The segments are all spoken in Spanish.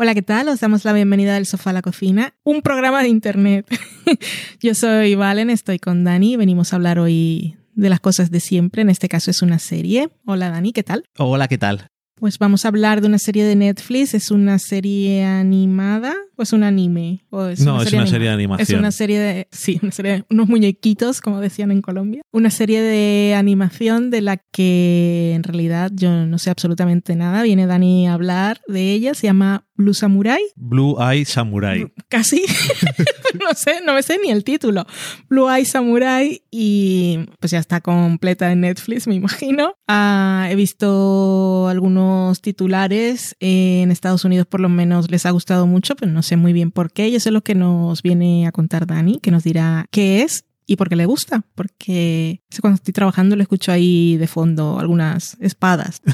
Hola, ¿qué tal? Os damos la bienvenida del sofá a la cocina, un programa de internet. Yo soy Valen, estoy con Dani, venimos a hablar hoy de las cosas de siempre, en este caso es una serie. Hola Dani, ¿qué tal? Hola, ¿qué tal? Pues vamos a hablar de una serie de Netflix, es una serie animada o es un anime? ¿O es No, una es serie una animada? serie de animación. Es una serie de, sí, una serie de unos muñequitos, como decían en Colombia. Una serie de animación de la que en realidad yo no sé absolutamente nada. Viene Dani a hablar de ella, se llama Blue Samurai. Blue Eye Samurai. Casi. no sé, no me sé ni el título. Blue Eye Samurai y pues ya está completa en Netflix, me imagino. Ah, he visto algunos titulares en Estados Unidos, por lo menos les ha gustado mucho, pero no sé muy bien por qué. Y eso es lo que nos viene a contar Dani, que nos dirá qué es y por qué le gusta. Porque cuando estoy trabajando lo escucho ahí de fondo algunas espadas.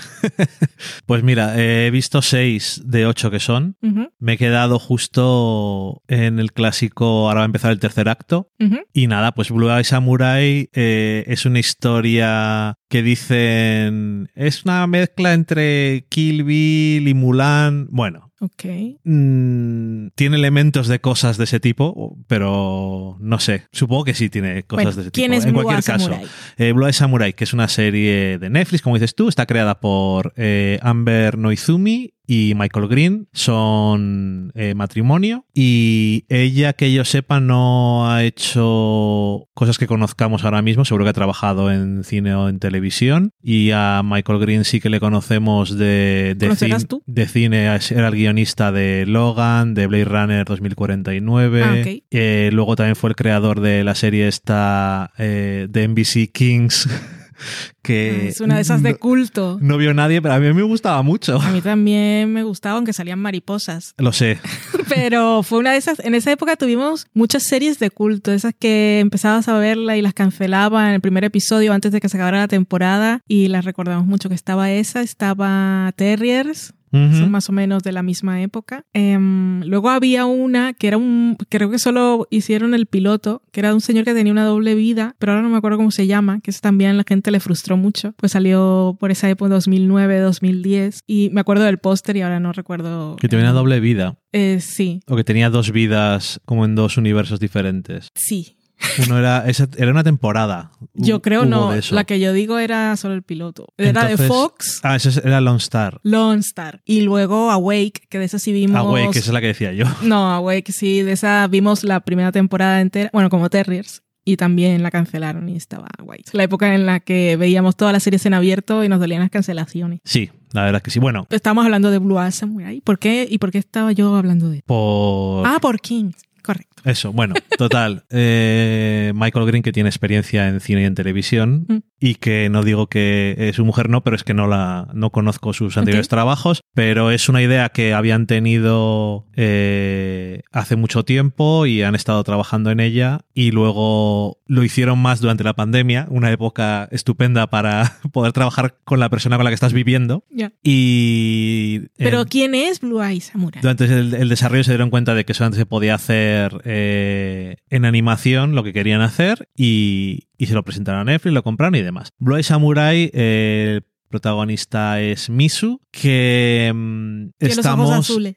Pues mira, he visto seis de ocho que son. Me he quedado justo en el clásico, ahora va a empezar el tercer acto. Y nada, pues Blue Eye Samurai eh, es una historia que dicen es una mezcla entre Kill Bill y Mulan. Bueno, Ok. mm, tiene elementos de cosas de ese tipo, pero no sé. Supongo que sí tiene cosas Bueno, de ese ¿Quién tipo. es en Blue cualquier caso, Samurai? eh, Blue Eye Samurai, que es una serie de Netflix, como dices tú, está creada por eh, Amber Noizumi y Michael Green, son eh, matrimonio. Y ella, que yo sepa, no ha hecho cosas que conozcamos ahora mismo, seguro que ha trabajado en cine o en televisión. Y a Michael Green sí que le conocemos de, de, ¿Conocerás cin- tú? de cine, era el guionista de Logan, de Blade Runner 2049, Ah, ok. eh, luego también fue el creador de la serie esta eh, de NBC Kings, que es una de esas de no, culto. no vio nadie, pero a mí me gustaba mucho. A mí también me gustaba, aunque salían mariposas. Lo sé. Pero fue una de esas. En esa época tuvimos muchas series de culto, esas que empezabas a verla y las cancelaban en el primer episodio antes de que se acabara la temporada. Y las recordamos mucho que estaba esa, estaba Terriers. Son más o menos de la misma época. Em, luego había una que era un, creo que solo hicieron el piloto, que era de un señor que tenía una doble vida, pero ahora no me acuerdo cómo se llama, que eso también la gente le frustró mucho, pues salió por esa época 2009, 2010, y me acuerdo del póster y ahora no recuerdo. Que tenía una doble vida. Eh, sí, O que tenía dos vidas como en dos universos diferentes. sí. Uno era, esa- era una temporada. Yo creo no, la que yo digo era solo el piloto. Era de Fox, Ah, esa era Lone Star. Lone Star, y luego Awake, que de esa sí vimos... Awake, que esa es la que decía yo. No, Awake sí, de esa vimos la primera temporada entera, bueno, como Terriers, y también la cancelaron y estaba guay. La época en la que veíamos todas las series en abierto y nos dolían las cancelaciones. Sí, la verdad es que sí. Bueno, Estamos hablando de Blue Eye Samurai. ¿Por qué? ¿Y por qué estaba yo hablando de por... Ah, por Kings. Correcto. Eso, bueno, total. Eh, Michael Green, que tiene experiencia en cine y en televisión, Mm. y que no digo que eh, su mujer no, pero es que no la no conozco sus anteriores trabajos, pero es una idea que habían tenido eh, hace mucho tiempo y han estado trabajando en ella, y luego lo hicieron más durante la pandemia, una época estupenda para poder trabajar con la persona con la que estás viviendo. Y. Pero eh, ¿quién es Blue Eye Samurai? durante el, el desarrollo se dieron cuenta de que solamente se podía hacer eh, en animación lo que querían hacer y, se lo presentaron a Netflix, lo compraron y demás. Blue Samurai, eh, protagonista es Misu, que mm, estamos...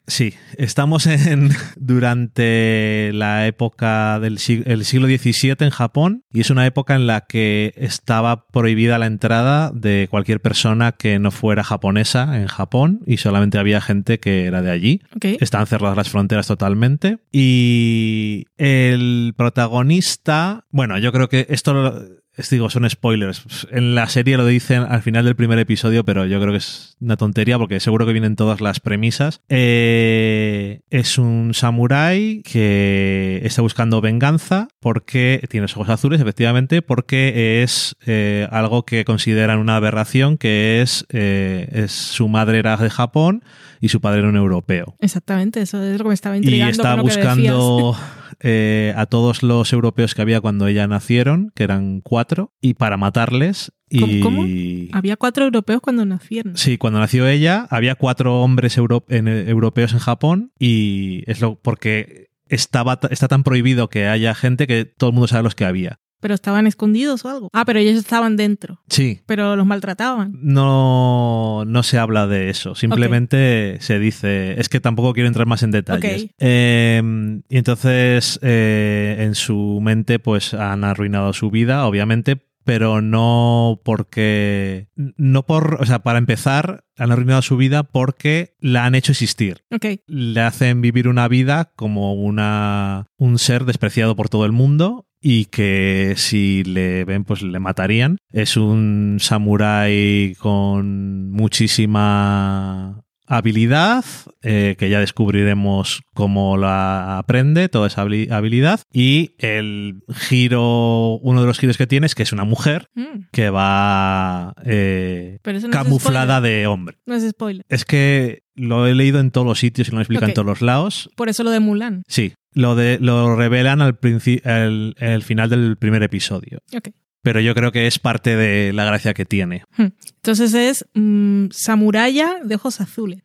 Sí, estamos en durante la época del el siglo XVII en Japón y es una época en la que estaba prohibida la entrada de cualquier persona que no fuera japonesa en Japón y solamente había gente que era de allí. Están cerradas las fronteras totalmente. Y el protagonista, bueno, yo creo que esto lo- digo, son spoilers. En la serie lo dicen al final del primer episodio, pero yo creo que es una tontería porque seguro que vienen todas las premisas. Eh, es un samurái que está buscando venganza porque tiene los ojos azules, efectivamente, porque es eh, algo que consideran una aberración, que es, eh, es su madre era de Japón y su padre era un europeo. Exactamente, eso es lo que me estaba Y intrigando. está con lo que buscando eh, a todos los europeos que había cuando ella nacieron, que eran cuatro, y para matarles. Y... ¿Cómo-? Había cuatro europeos cuando nacieron. Sí, cuando nació ella, había cuatro hombres euro- en- europeos en Japón y es lo porque estaba, ta- está tan prohibido que haya gente que todo el mundo sabe los que había. Pero estaban escondidos o algo. Ah, pero ellos estaban dentro. Sí. Pero los maltrataban. No, no se habla de eso. Simplemente se dice. Es que tampoco quiero entrar más en detalles. Ok. Eh, y entonces, eh, en su mente, pues han arruinado su vida, obviamente, pero no porque. No por. O sea, para empezar, han arruinado su vida porque la han hecho existir. Ok. Le hacen vivir una vida como una, un ser despreciado por todo el mundo y que si le ven pues le matarían. Es un samurái con muchísima habilidad, eh, que ya descubriremos cómo la aprende, toda esa habili- habilidad. Y el giro, uno de los giros que tiene es que es una mujer Mm, que va eh, no camuflada de hombre. No es spoiler. Es que lo he leído en todos los sitios y lo explican Ok. en todos los lados. Por eso lo de Mulan. Sí, lo, de, lo revelan al el, el final del primer episodio. Ok. Pero yo creo que es parte de la gracia que tiene. Hmm. Entonces es mm, samuraya de ojos azules.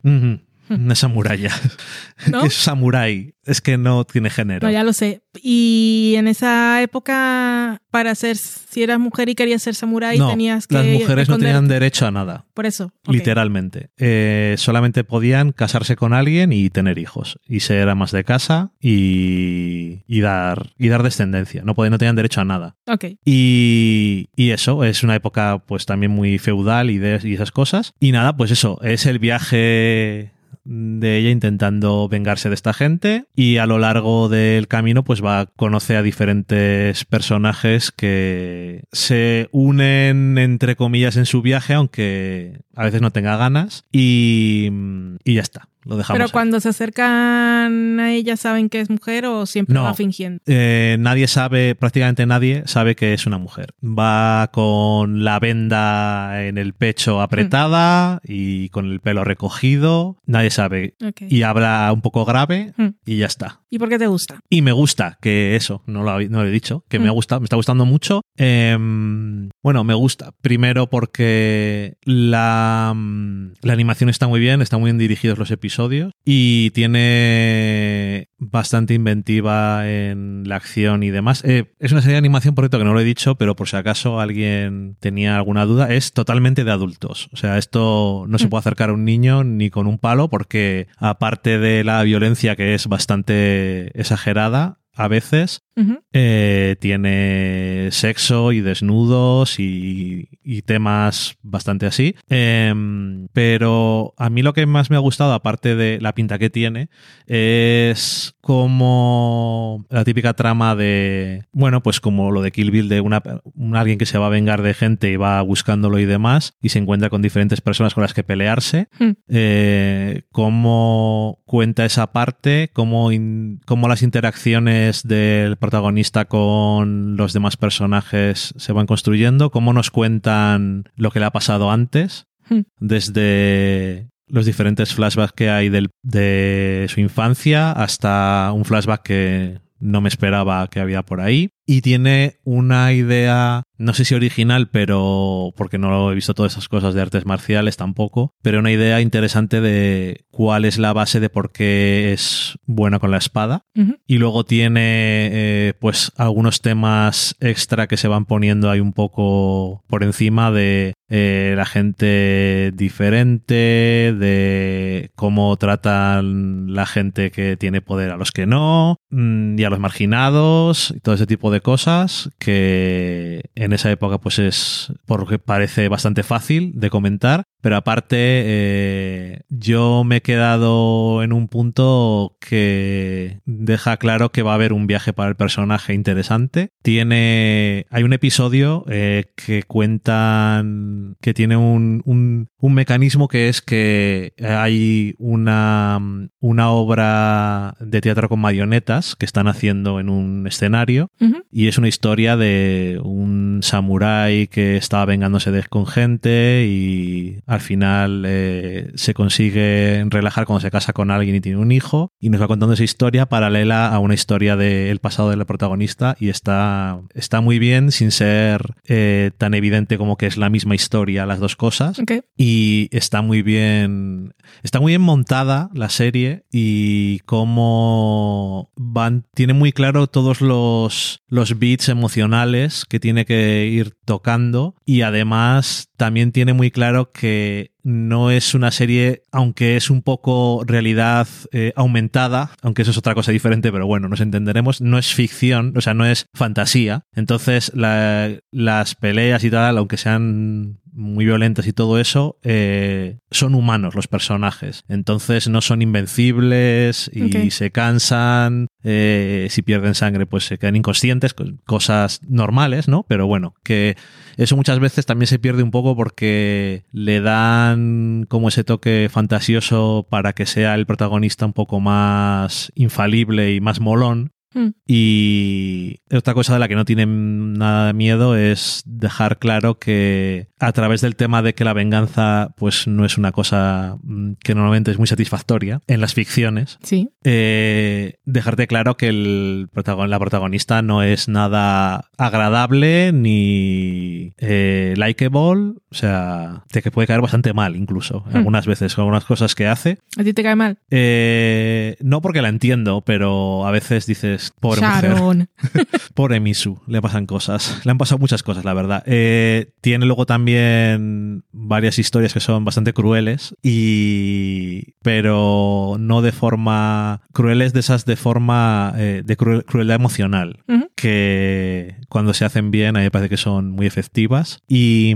Una samuraya. ¿No? es samurái. Es que no tiene género. No, ya lo sé. Y en esa época, para ser, si eras mujer y querías ser samurái, No, tenías que. las mujeres no tenían derecho a nada. Por eso. Literalmente. Eh, solamente podían casarse con alguien y tener hijos. Y ser amas de casa y, y dar, y dar descendencia. No, podían, no tenían derecho a nada. Ok. Y, y eso, es una época pues también muy feudal y, de, y esas cosas. Y nada, pues eso, es el viaje de ella intentando vengarse de esta gente y a lo largo del camino pues va a conocer a diferentes personajes que se unen entre comillas en su viaje aunque a veces no tenga ganas y, y ya está, lo dejamos. Pero ahí. cuando se acercan a ella, ¿saben que es mujer o siempre No. va fingiendo? Eh, nadie sabe, prácticamente nadie sabe que es una mujer. Va con la venda en el pecho apretada y con el pelo recogido. Nadie sabe. Y habla un poco grave Hmm. y ya está. ¿Y por qué te gusta? Y me gusta que eso, no lo, no lo he dicho, que me ha gustado, me está gustando mucho. Em, bueno, me gusta. Primero porque la, mm, la animación está muy bien, están muy bien dirigidos los episodios y tiene bastante inventiva en la acción y demás. Eh, es una serie de animación, por cierto, que no lo he dicho, pero por si acaso alguien tenía alguna duda, es totalmente de adultos. O sea, esto no se Mm. puede acercar a un niño ni con un palo porque aparte de la violencia que es bastante exagerada a veces, Eh, tiene sexo y desnudos y, y temas bastante así. Em, pero a mí lo que más me ha gustado, aparte de la pinta que tiene, es como la típica trama de, bueno, pues como lo de Kill Bill, de una, un alguien que se va a vengar de gente y va buscándolo y demás, y se encuentra con diferentes personas con las que pelearse. Hmm. Eh, cómo cuenta esa parte, cómo, in- cómo las interacciones del protagonista con los demás personajes se van construyendo, cómo nos cuentan lo que le ha pasado antes, Hmm. desde los diferentes flashbacks que hay del- de su infancia hasta un flashback que no me esperaba que había por ahí. Y tiene una idea, no sé si original, pero porque no he visto todas esas cosas de artes marciales tampoco, pero una idea interesante de cuál es la base de por qué es buena con la espada. Y luego tiene eh, pues algunos temas extra que se van poniendo ahí un poco por encima de eh, la gente diferente, de cómo tratan la gente que tiene poder a los que no, mm, y a los marginados, y todo ese tipo de cosas que en esa época pues es porque parece bastante fácil de comentar, pero aparte eh, yo me he quedado en un punto que deja claro que va a haber un viaje para el personaje interesante. Tiene. Hay un episodio eh, que cuentan que tiene un, un, un mecanismo que es que hay una, una obra de teatro con marionetas que están haciendo en un escenario y es una historia de un un samurái que estaba vengándose de con gente y al final eh, se consigue relajar cuando se casa con alguien y tiene un hijo y nos va contando esa historia paralela a una historia del pasado del protagonista y está, está muy bien sin ser eh, tan evidente como que es la misma historia las dos cosas. Y está muy bien está muy bien montada la serie y cómo van tiene muy claro todos los los beats emocionales que tiene que ir tocando y además también tiene muy claro que no es una serie, aunque es un poco realidad eh, aumentada, aunque eso es otra cosa diferente, pero bueno, nos entenderemos, no es ficción, o sea, no es fantasía. Entonces, las peleas y tal, aunque sean muy violentas y todo eso, eh, son humanos los personajes. Entonces no son invencibles y se cansan. Eh, si pierden sangre, pues se quedan inconscientes, cosas normales, ¿no? Pero bueno, que eso muchas veces también se pierde un poco porque le dan como ese toque fantasioso para que sea el protagonista un poco más infalible y más molón Hmm. Y otra cosa de la que no tienen nada de miedo es dejar claro que a través del tema de que la venganza pues no es una cosa mm, que normalmente es muy satisfactoria en las ficciones, sí. Eh, dejarte claro que el la protagonista no es nada agradable ni eh, likeable, o sea, te puede caer bastante mal incluso, hmm. algunas veces, con algunas cosas que hace. ¿A ti te cae mal? Eh, no porque la entiendo, pero a veces dices, pobre mujer. pobre Misu, le pasan cosas. Le han pasado muchas cosas, la verdad. Eh, tiene luego también varias historias que son bastante crueles y pero no de forma crueles de esas de forma eh, de crueldad emocional que cuando se hacen bien a mí me parece que son muy efectivas y,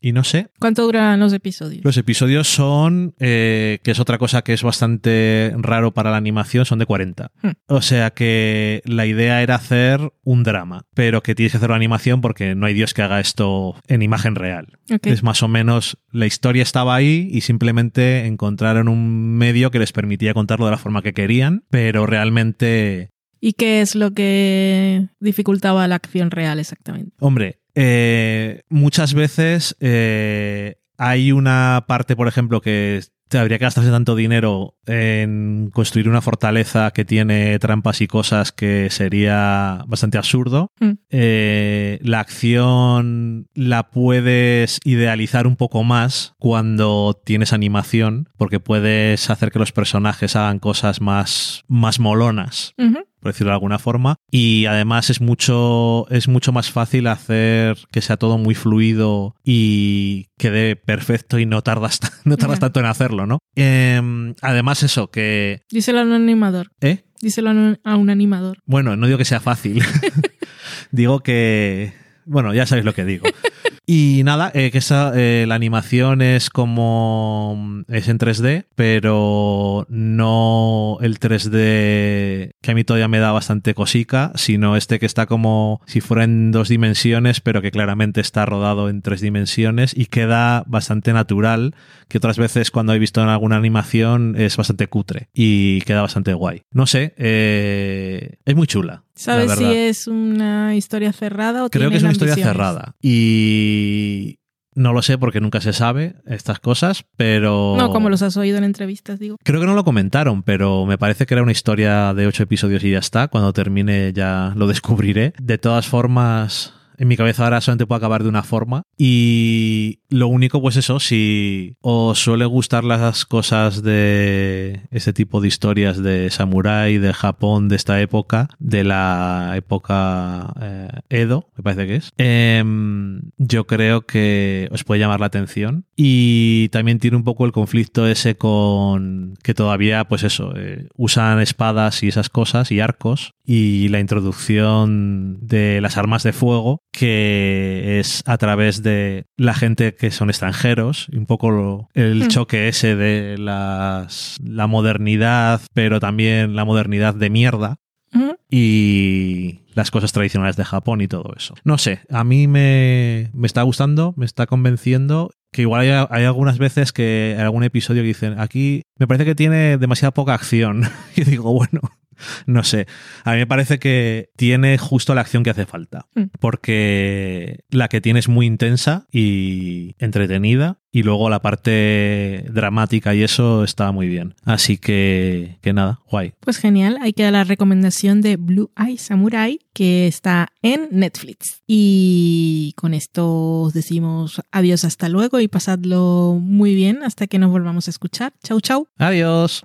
y no sé ¿cuánto duran los episodios? los episodios son eh, que es otra cosa que es bastante raro para la animación son de 40 hmm. o sea que la idea era hacer un drama, pero que tienes que hacer una animación porque no hay Dios que haga esto en imagen real. Es más o menos, la historia estaba ahí y simplemente encontraron un medio que les permitía contarlo de la forma que querían, pero realmente... ¿Y qué es lo que dificultaba la acción real exactamente? Hombre, eh, muchas veces eh, hay una parte, por ejemplo, que habría que gastarse tanto dinero en construir una fortaleza que tiene trampas y cosas que sería bastante absurdo. Mm. Eh, la acción la puedes idealizar un poco más cuando tienes animación, porque puedes hacer que los personajes hagan cosas más, más molonas por decirlo de alguna forma. Y además es mucho, es mucho más fácil hacer que sea todo muy fluido y quede perfecto y no tardas, no tardas tanto en hacerlo, ¿no? Em, además eso, que... Díselo a un animador. ¿Eh? Díselo a un animador. Bueno, no digo que sea fácil. digo que... Bueno, ya sabéis lo que digo. Y nada, eh, que esa, eh, la animación es como. es en 3D, pero no el 3D que a mí todavía me da bastante cosica, sino este que está como si fuera en dos dimensiones, pero que claramente está rodado en tres dimensiones y queda bastante natural, que otras veces cuando he visto en alguna animación es bastante cutre y queda bastante guay. No sé, eh, es muy chula. ¿Sabes si es una historia cerrada o Creo que es una historia cerrada. Y no lo sé porque nunca se sabe estas cosas, pero... No, como los has oído en entrevistas, digo. Creo que no lo comentaron, pero me parece que era una historia de ocho episodios y ya está. Cuando termine ya lo descubriré. De todas formas, en mi cabeza ahora solamente puede acabar de una forma. Y lo único, pues eso, si os suele gustar las cosas de este tipo de historias de samurái, de Japón, de esta época, de la época eh, Edo, me parece que es, em, yo creo que os puede llamar la atención. Y también tiene un poco el conflicto ese con que todavía, pues eso, eh, usan espadas y esas cosas y arcos y la introducción de las armas de fuego que es a través de la gente que son extranjeros, un poco el hmm. choque ese de las, la modernidad, pero también la modernidad de mierda. Y las cosas tradicionales de Japón y todo eso. No sé, a mí me, me está gustando, me está convenciendo que igual hay, hay, algunas veces que en algún episodio que dicen, aquí me parece que tiene demasiada poca acción. y digo, bueno, no sé. A mí me parece que tiene justo la acción que hace falta. Mm. Porque la que tiene es muy intensa y entretenida. Y luego la parte dramática y eso está muy bien. Así que, que nada, guay. Pues genial, hay que dar la recomendación de Blue Eye Samurai que está en Netflix. Y con esto os decimos adiós hasta luego y pasadlo muy bien hasta que nos volvamos a escuchar. Chau, chau. Adiós.